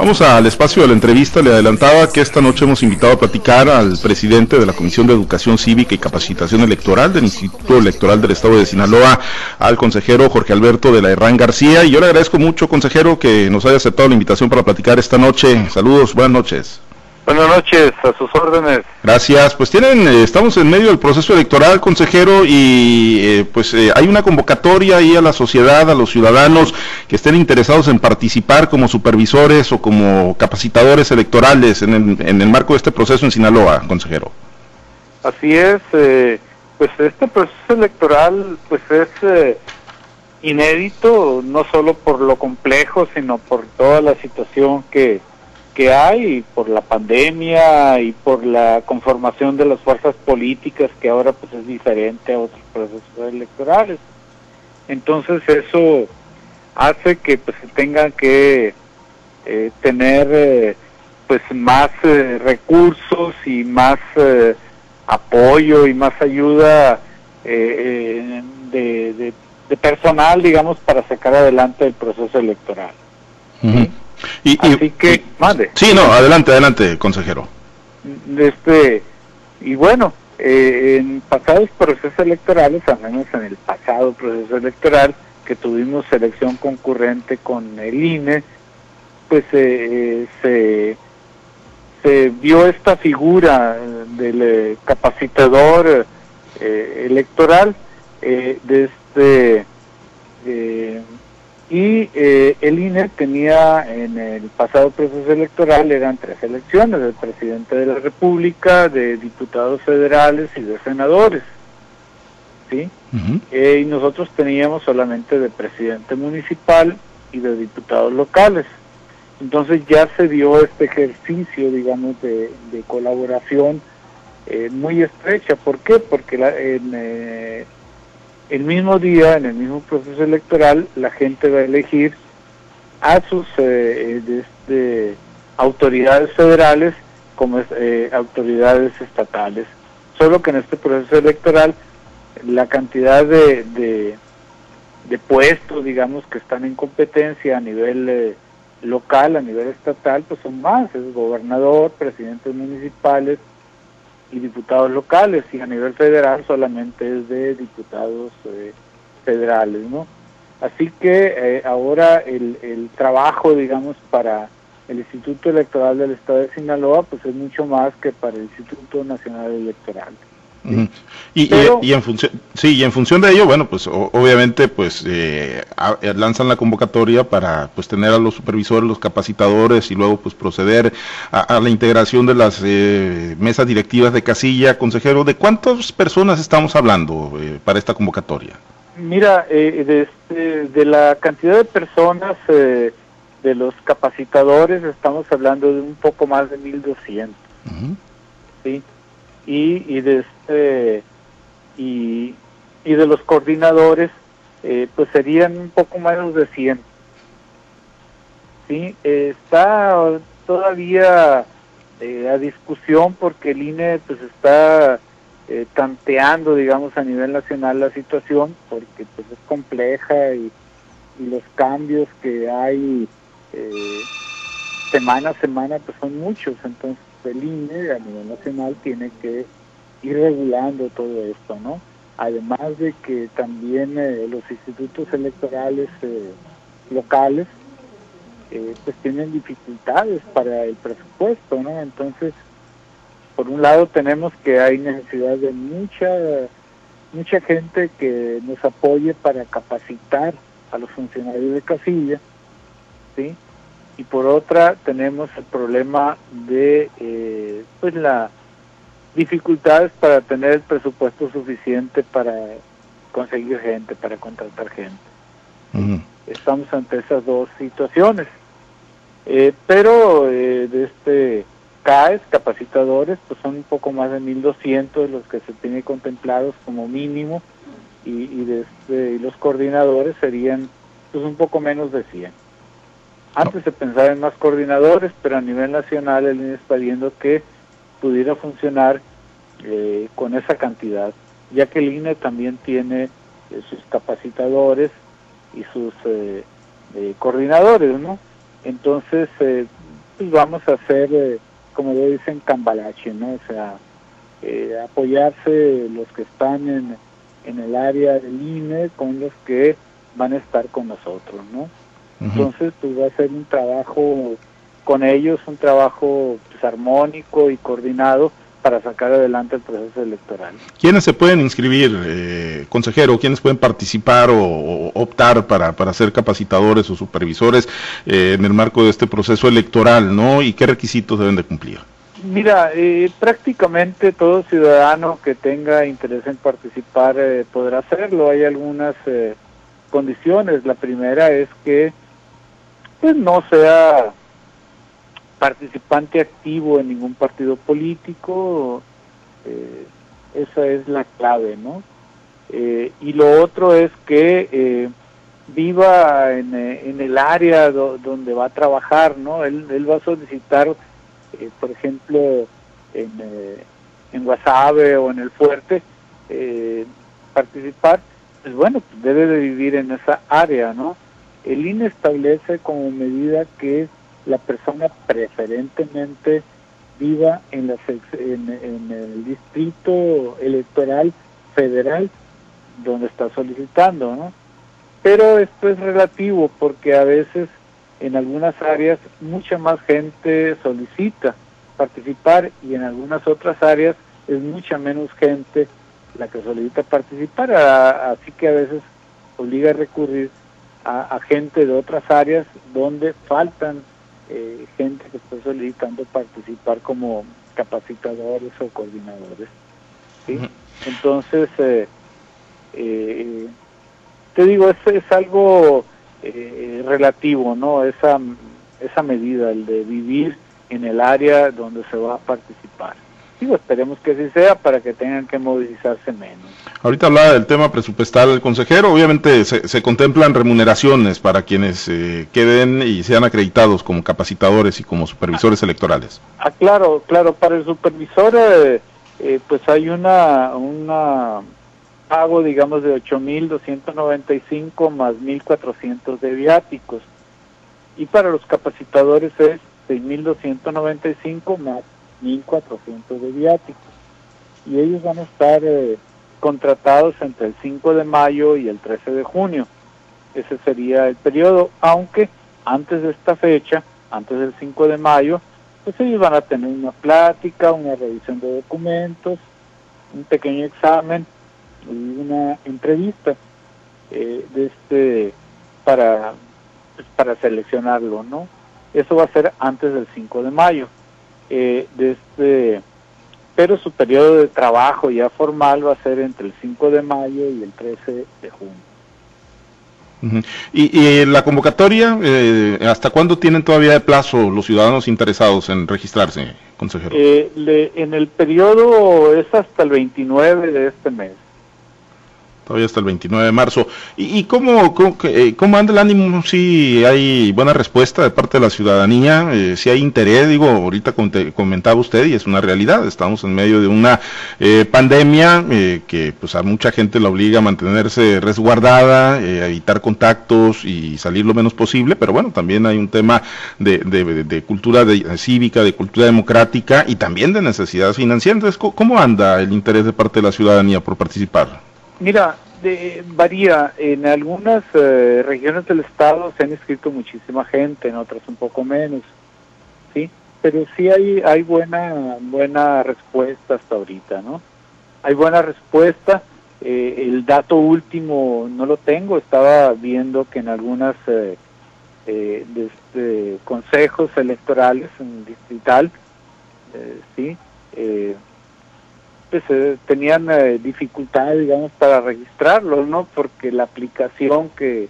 Vamos al espacio de la entrevista. Le adelantaba que esta noche hemos invitado a platicar al presidente de la Comisión de Educación Cívica y Capacitación Electoral del Instituto Electoral del Estado de Sinaloa, al consejero Jorge Alberto de la Herrán García. Y yo le agradezco mucho, consejero, que nos haya aceptado la invitación para platicar esta noche. Saludos, buenas noches. Buenas noches, a sus órdenes. Gracias. Pues tienen, eh, estamos en medio del proceso electoral, consejero, y eh, pues eh, hay una convocatoria ahí a la sociedad, a los ciudadanos que estén interesados en participar como supervisores o como capacitadores electorales en el, en el marco de este proceso en Sinaloa, consejero. Así es, pues este proceso electoral pues es inédito, no solo por lo complejo, sino por toda la situación que que hay por la pandemia y por la conformación de las fuerzas políticas que ahora pues es diferente a otros procesos electorales. Entonces eso hace que pues se tengan que eh, tener eh, pues más eh, recursos y más apoyo y más ayuda de, de, personal digamos para sacar adelante el proceso electoral. Y, Así que, mande. Sí, no, adelante, adelante, consejero. Este, y bueno, eh, en pasados procesos electorales, al menos en el pasado proceso electoral, que tuvimos selección concurrente con el INE, pues eh, se, se vio esta figura del eh, capacitador electoral de este y eh, el INE tenía en el pasado proceso electoral, eran tres elecciones, del presidente de la República, de diputados federales y de senadores. ¿sí? Eh, y nosotros teníamos solamente de presidente municipal y de diputados locales. Entonces ya se dio este ejercicio, digamos, de, colaboración eh, muy estrecha. ¿Por qué? Porque la, en, el mismo día, en el mismo proceso electoral, la gente va a elegir a sus eh, este, autoridades federales como eh, autoridades estatales. Solo que en este proceso electoral la cantidad de, de, puestos, digamos, que están en competencia a nivel eh, local, a nivel estatal, pues son más. Es gobernador, presidentes municipales, y diputados locales y a nivel federal solamente es de diputados eh, federales, ¿no? Así que eh, ahora el, el trabajo, digamos, para el Instituto Electoral del Estado de Sinaloa, pues es mucho más que para el Instituto Nacional Electoral. Y, en función, sí, y en función de ello, bueno, pues obviamente, pues eh, eh, lanzan la convocatoria para, pues, tener a los supervisores, los capacitadores y luego, pues, proceder a, la integración de las eh, mesas directivas de casilla. Consejero, ¿de cuántas personas estamos hablando para esta convocatoria? Mira, de, este, de, la cantidad de personas de los capacitadores estamos hablando de un poco más de 1.200. ¿sí? Y, y de este y, de los coordinadores eh, pues serían un poco menos de 100 sí está todavía eh, a discusión porque el INE pues está eh, tanteando digamos a nivel nacional la situación porque pues es compleja y, y los cambios que hay semana a semana pues son muchos. Entonces el INE a nivel nacional tiene que ir regulando todo esto, ¿no? Además de que también eh, los institutos electorales eh, locales eh, pues tienen dificultades para el presupuesto, ¿no? Entonces, por un lado tenemos que hay necesidad de mucha mucha gente que nos apoye para capacitar a los funcionarios de casilla, ¿sí? Y por otra tenemos el problema de eh, pues la dificultades para tener el presupuesto suficiente para conseguir gente, para contratar gente. Estamos ante esas dos situaciones. Eh, pero eh, de este CAES, capacitadores, pues son un poco más de 1.200 los que se tienen contemplados como mínimo y, y, de este, los coordinadores serían pues un poco menos de 100. Antes se pensaba en más coordinadores, pero a nivel nacional el INE está viendo que pudiera funcionar eh, con esa cantidad, ya que el INE también tiene eh, sus capacitadores y sus eh, coordinadores, ¿no? Entonces, pues vamos a hacer, eh, como lo dicen, cambalache, ¿no? O sea, eh, apoyarse los que están en el área del INE con los que van a estar con nosotros, ¿no? Entonces, pues va a ser un trabajo con ellos, un trabajo pues, armónico y coordinado para sacar adelante el proceso electoral. ¿Quiénes se pueden inscribir, eh, consejero? ¿Quiénes pueden participar o, optar para, para, ser capacitadores o supervisores eh, en el marco de este proceso electoral, ¿no? ¿Y qué requisitos deben de cumplir? Mira, eh, prácticamente todo ciudadano que tenga interés en participar eh, podrá hacerlo. Hay algunas eh, condiciones. La primera es que pues no sea participante activo en ningún partido político. esa es la clave, ¿no? y lo otro es que viva en, en, el área donde va a trabajar, ¿no? Él, él va a solicitar eh, por ejemplo, en, eh, en Guasave o en el Fuerte, eh, participar, pues bueno, pues debe de vivir en esa área, ¿no? El INE establece como medida que la persona preferentemente viva en, en el distrito electoral federal donde está solicitando, ¿no? Pero esto es relativo porque a veces en algunas áreas mucha más gente solicita participar y en algunas otras áreas es mucha menos gente la que solicita participar, así que a veces obliga a recurrir a, gente de otras áreas donde faltan eh, gente que está solicitando participar como capacitadores o coordinadores. Entonces, eh, eh, te digo, es, es algo eh, relativo, ¿no? Esa, esa medida, el de vivir en el área donde se va a participar. Esperemos que así sea para que tengan que movilizarse menos. Ahorita hablaba del tema presupuestal del consejero, obviamente se, contemplan remuneraciones para quienes eh, queden y sean acreditados como capacitadores y como supervisores electorales. Ah, claro, claro, para el supervisor eh, eh, pues hay una, una pago, digamos, de 8.295 más 1.400 de viáticos. Y para los capacitadores es 6.295 más 1.400 de viáticos. Y ellos van a estar eh, contratados entre el 5 de mayo y el 13 de junio. Ese sería el periodo, aunque antes de esta fecha, antes del 5 de mayo, pues ellos van a tener una plática, una revisión de documentos, un pequeño examen una entrevista eh, de este para pues, para seleccionarlo no eso va a ser antes del 5 de mayo eh, de este pero su periodo de trabajo ya formal va a ser entre el 5 de mayo y el 13 de junio. Y, la convocatoria, eh, ¿hasta cuándo tienen todavía de plazo los ciudadanos interesados en registrarse, consejero? en el periodo es hasta el 29 de este mes todavía hasta el 29 de marzo. ¿Y, cómo, eh, cómo, anda el ánimo? Si hay buena respuesta de parte de la ciudadanía, eh, si hay interés, digo, ahorita comentaba usted y es una realidad, estamos en medio de una eh, pandemia que pues a mucha gente la obliga a mantenerse resguardada, a evitar contactos y salir lo menos posible, pero bueno, también hay un tema de, de, cultura cívica, de cultura democrática y también de necesidades financieras. ¿cómo anda el interés de parte de la ciudadanía por participar? Mira, de, varía. En algunas eh, regiones del estado se han inscrito muchísima gente, en otras un poco menos, sí. Pero sí hay hay buena buena respuesta hasta ahorita, ¿no? Hay buena respuesta. Eh, el dato último no lo tengo. Estaba viendo que en algunas eh, de este, consejos electorales en distrital, sí. Pues, eh, tenían eh, dificultad, digamos, para registrarlos, ¿no? Porque la aplicación que,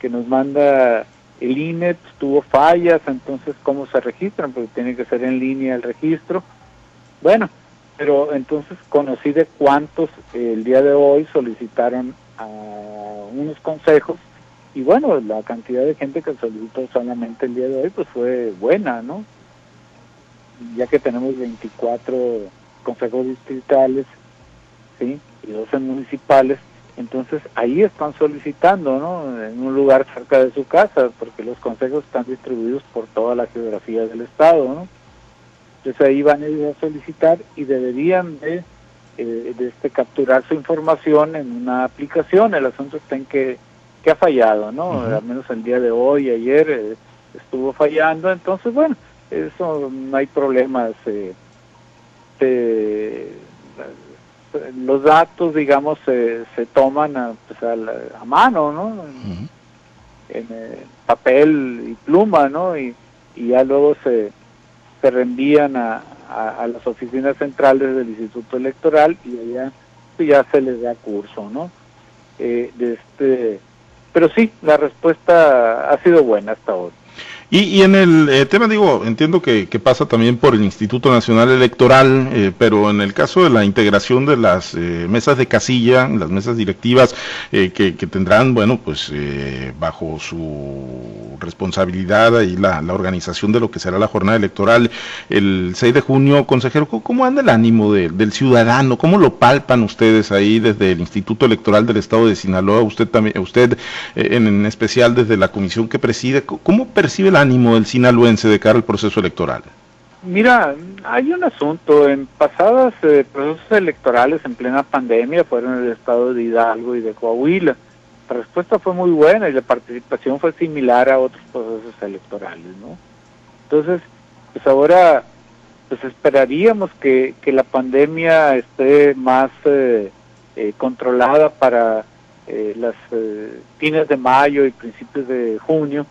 que nos manda el INE tuvo fallas, entonces, ¿cómo se registran? Porque tiene que ser en línea el registro. Bueno, pero entonces conocí de cuántos el día de hoy solicitaron a unos consejos y bueno, la cantidad de gente que solicitó solamente el día de hoy pues fue buena, ¿no? Ya que tenemos 24 consejos distritales ¿sí? y 12 municipales, Entonces ahí están solicitando, ¿no? En un lugar cerca de su casa, porque los consejos están distribuidos por toda la geografía del estado, ¿no? Entonces ahí van a ir a solicitar y deberían de, eh, de este, capturar su información en una aplicación. El asunto está en que, que ha fallado, ¿no? Al menos el día de hoy, ayer eh, estuvo fallando. Entonces, bueno, eso no hay problemas. Eh, los datos, digamos, se, se toman a, pues, a, mano, ¿no? En, papel y pluma, ¿no? Y, y ya luego se, se reenvían a, a, las oficinas centrales del Instituto Electoral y allá pues, ya se les da curso, ¿no? Eh, de este, pero sí, la respuesta ha sido buena hasta ahora. Y, en el eh, tema, digo, entiendo que, pasa también por el Instituto Nacional Electoral, eh, pero en el caso de la integración de las eh, mesas de casilla, las mesas directivas que, que, tendrán, bueno, pues bajo su responsabilidad y la, organización de lo que será la jornada electoral el 6 de junio, consejero, ¿cómo, anda el ánimo del ciudadano? ¿Cómo lo palpan ustedes ahí desde el Instituto Electoral del Estado de Sinaloa? Usted también, usted en, en especial desde la comisión que preside, ¿cómo percibe la ánimo del sinaloense de cara al proceso electoral? Mira, hay un asunto. En pasadas eh, procesos electorales en plena pandemia fueron el estado de Hidalgo y de Coahuila. La respuesta fue muy buena y la participación fue similar a otros procesos electorales, ¿no? Entonces, pues ahora pues esperaríamos que, que la pandemia esté más eh, eh, controlada para las fines de mayo y principios de junio,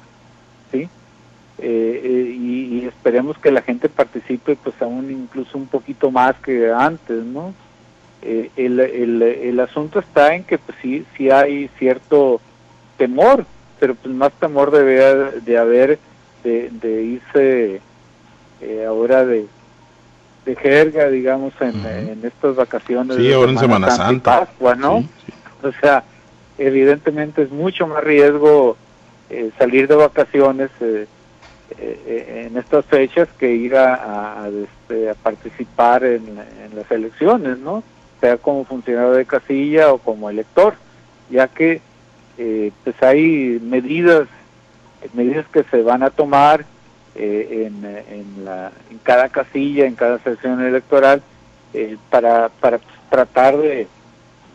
¿sí? Eh, eh, y, esperemos que la gente participe pues aún incluso un poquito más que antes, ¿no? Eh, el, el, el, asunto está en que pues sí, sí hay cierto temor, pero pues más temor debe de haber de, de irse ahora de, de jerga, digamos, en, en estas vacaciones. Sí, ahora en Semana Santa. Pascua, ¿no? O sea, evidentemente es mucho más riesgo salir de vacaciones eh, eh, eh, en estas fechas que ir a, este, participar en, las elecciones, ¿no? Sea como funcionario de casilla o como elector, ya que eh, pues hay medidas, medidas que se van a tomar en, en, la, en cada casilla, en cada sesión electoral, para, para tratar de,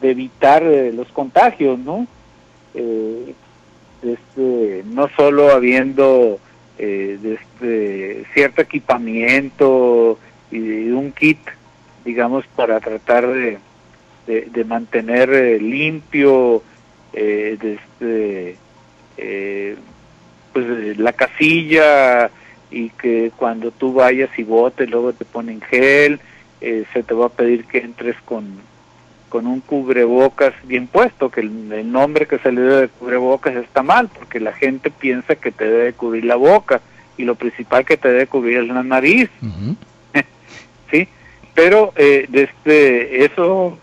evitar los contagios, ¿no? este, no solo habiendo eh, este, cierto equipamiento y un kit, digamos, para tratar de, de, mantener eh, limpio eh, este, eh, pues, la casilla y que cuando tú vayas y votes luego te ponen gel, se te va a pedir que entres con, con un cubrebocas bien puesto, que el, nombre que se le dé de cubrebocas está mal, porque la gente piensa que te debe cubrir la boca y lo principal que te debe cubrir es la nariz. ¿Sí? Pero eh, desde eso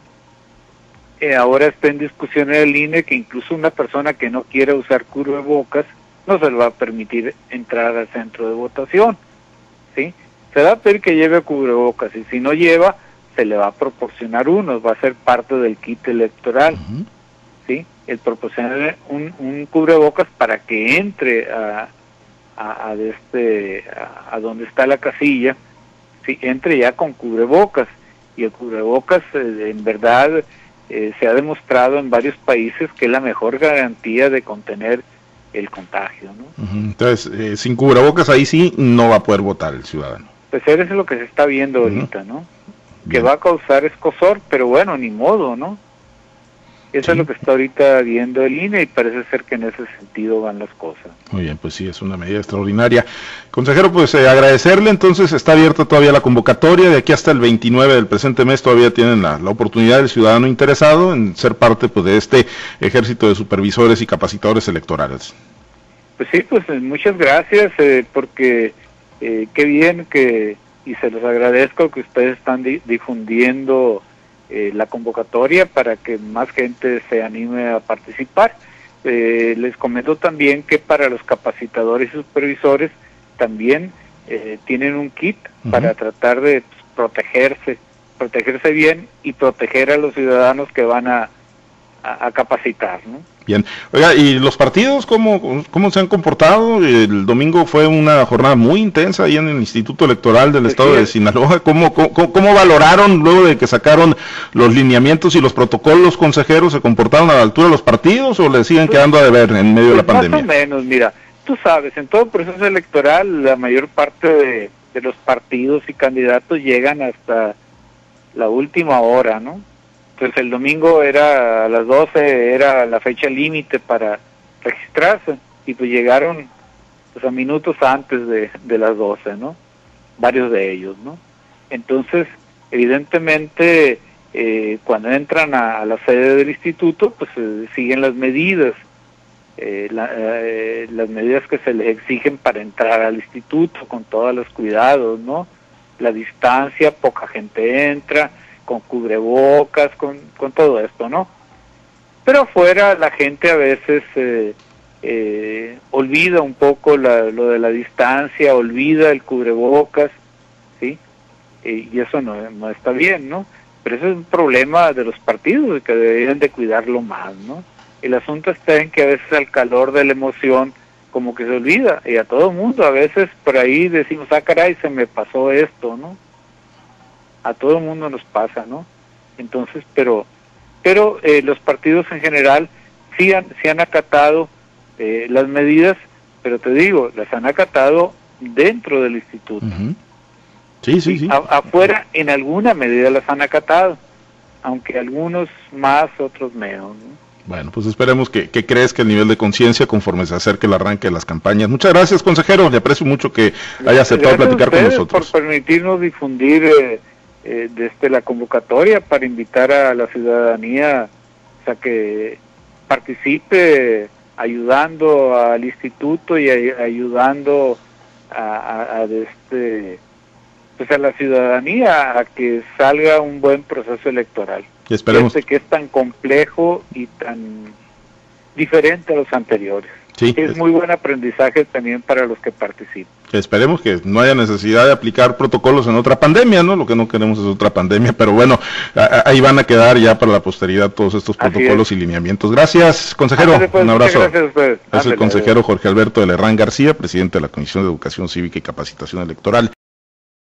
eh, ahora está en discusión en el INE que incluso una persona que no quiera usar cubrebocas no se le va a permitir entrar al centro de votación. ¿Sí? Se va a pedir que lleve cubrebocas y si no lleva, se le va a proporcionar uno, va a ser parte del kit electoral, ¿sí? El proporcionar un, un, cubrebocas para que entre a, a, este, a, donde está la casilla, ¿sí? entre ya con cubrebocas. Y el cubrebocas, eh, en verdad, eh, se ha demostrado en varios países que es la mejor garantía de contener el contagio. ¿no? Entonces, eh, sin cubrebocas ahí sí no va a poder votar el ciudadano. Pues eso es lo que se está viendo ahorita, ¿no? que va a causar escosor, pero bueno, ni modo, ¿no? Eso es lo que está ahorita viendo el INE y parece ser que en ese sentido van las cosas. Muy bien, pues sí, es una medida extraordinaria. Consejero, pues eh, agradecerle, entonces está abierta todavía la convocatoria, de aquí hasta el 29 del presente mes todavía tienen la, oportunidad del ciudadano interesado en ser parte pues, de este ejército de supervisores y capacitadores electorales. Pues sí, pues eh, muchas gracias, eh, porque qué bien que y se los agradezco que ustedes están difundiendo eh, la convocatoria para que más gente se anime a participar. Eh, les comento también que para los capacitadores y supervisores también eh, tienen un kit para tratar de protegerse, protegerse bien y proteger a los ciudadanos que van a, a, capacitar, ¿no? Bien. Oiga, ¿y los partidos cómo, cómo se han comportado? El domingo fue una jornada muy intensa ahí en el Instituto Electoral del Estado de Sinaloa. ¿Cómo, cómo, valoraron luego de que sacaron los lineamientos y los protocolos consejeros? ¿Se comportaron a la altura de los partidos o le siguen pues, quedando a deber en medio de la pandemia? Pues más o menos, mira, tú sabes, en todo proceso electoral la mayor parte de, de los partidos y candidatos llegan hasta la última hora, ¿no? Pues el domingo era a las 12, era la fecha límite para registrarse y pues llegaron pues a minutos antes de, de las 12, ¿no? Varios de ellos, ¿no? Entonces, evidentemente, eh, cuando entran a, la sede del instituto, pues eh, siguen las medidas, eh, las medidas que se les exigen para entrar al instituto con todos los cuidados, ¿no? La distancia, poca gente entra, con cubrebocas, con, con todo esto, ¿no? Pero afuera la gente a veces eh, eh, olvida un poco lo de la distancia, olvida el cubrebocas, ¿sí? y eso no, no está bien, ¿no? Pero eso es un problema de los partidos que deberían de cuidarlo más, ¿no? El asunto está en que a veces al calor de la emoción como que se olvida y a todo mundo a veces por ahí decimos, ah caray, se me pasó esto, ¿no? A todo el mundo nos pasa, ¿no? Entonces, pero, pero eh, los partidos en general sí han, sí han acatado eh, las medidas, pero te digo, las han acatado dentro del instituto. Sí, sí, sí. afuera, en alguna medida las han acatado, aunque algunos más, otros menos. ¿no? Bueno, pues esperemos que, que crezca el nivel de conciencia conforme se acerque el arranque de las campañas. Muchas gracias, consejero. Le aprecio mucho que haya aceptado platicar con nosotros. Por permitirnos difundir eh, eh, desde la convocatoria para invitar a la ciudadanía a que participe ayudando al instituto y ayudando a, este pues a la ciudadanía a que salga un buen proceso electoral. Esperemos. que es tan complejo y tan diferente a los anteriores es, muy buen aprendizaje también para los que participan. Esperemos que no haya necesidad de aplicar protocolos en otra pandemia, ¿no? Lo que no queremos es otra pandemia, pero bueno, ahí van a quedar ya para la posteridad todos estos protocolos y lineamientos. Gracias, consejero. Pues, un abrazo. Gracias Es el consejero Jorge Alberto de Lerrán García, presidente de la Comisión de Educación Cívica y Capacitación Electoral.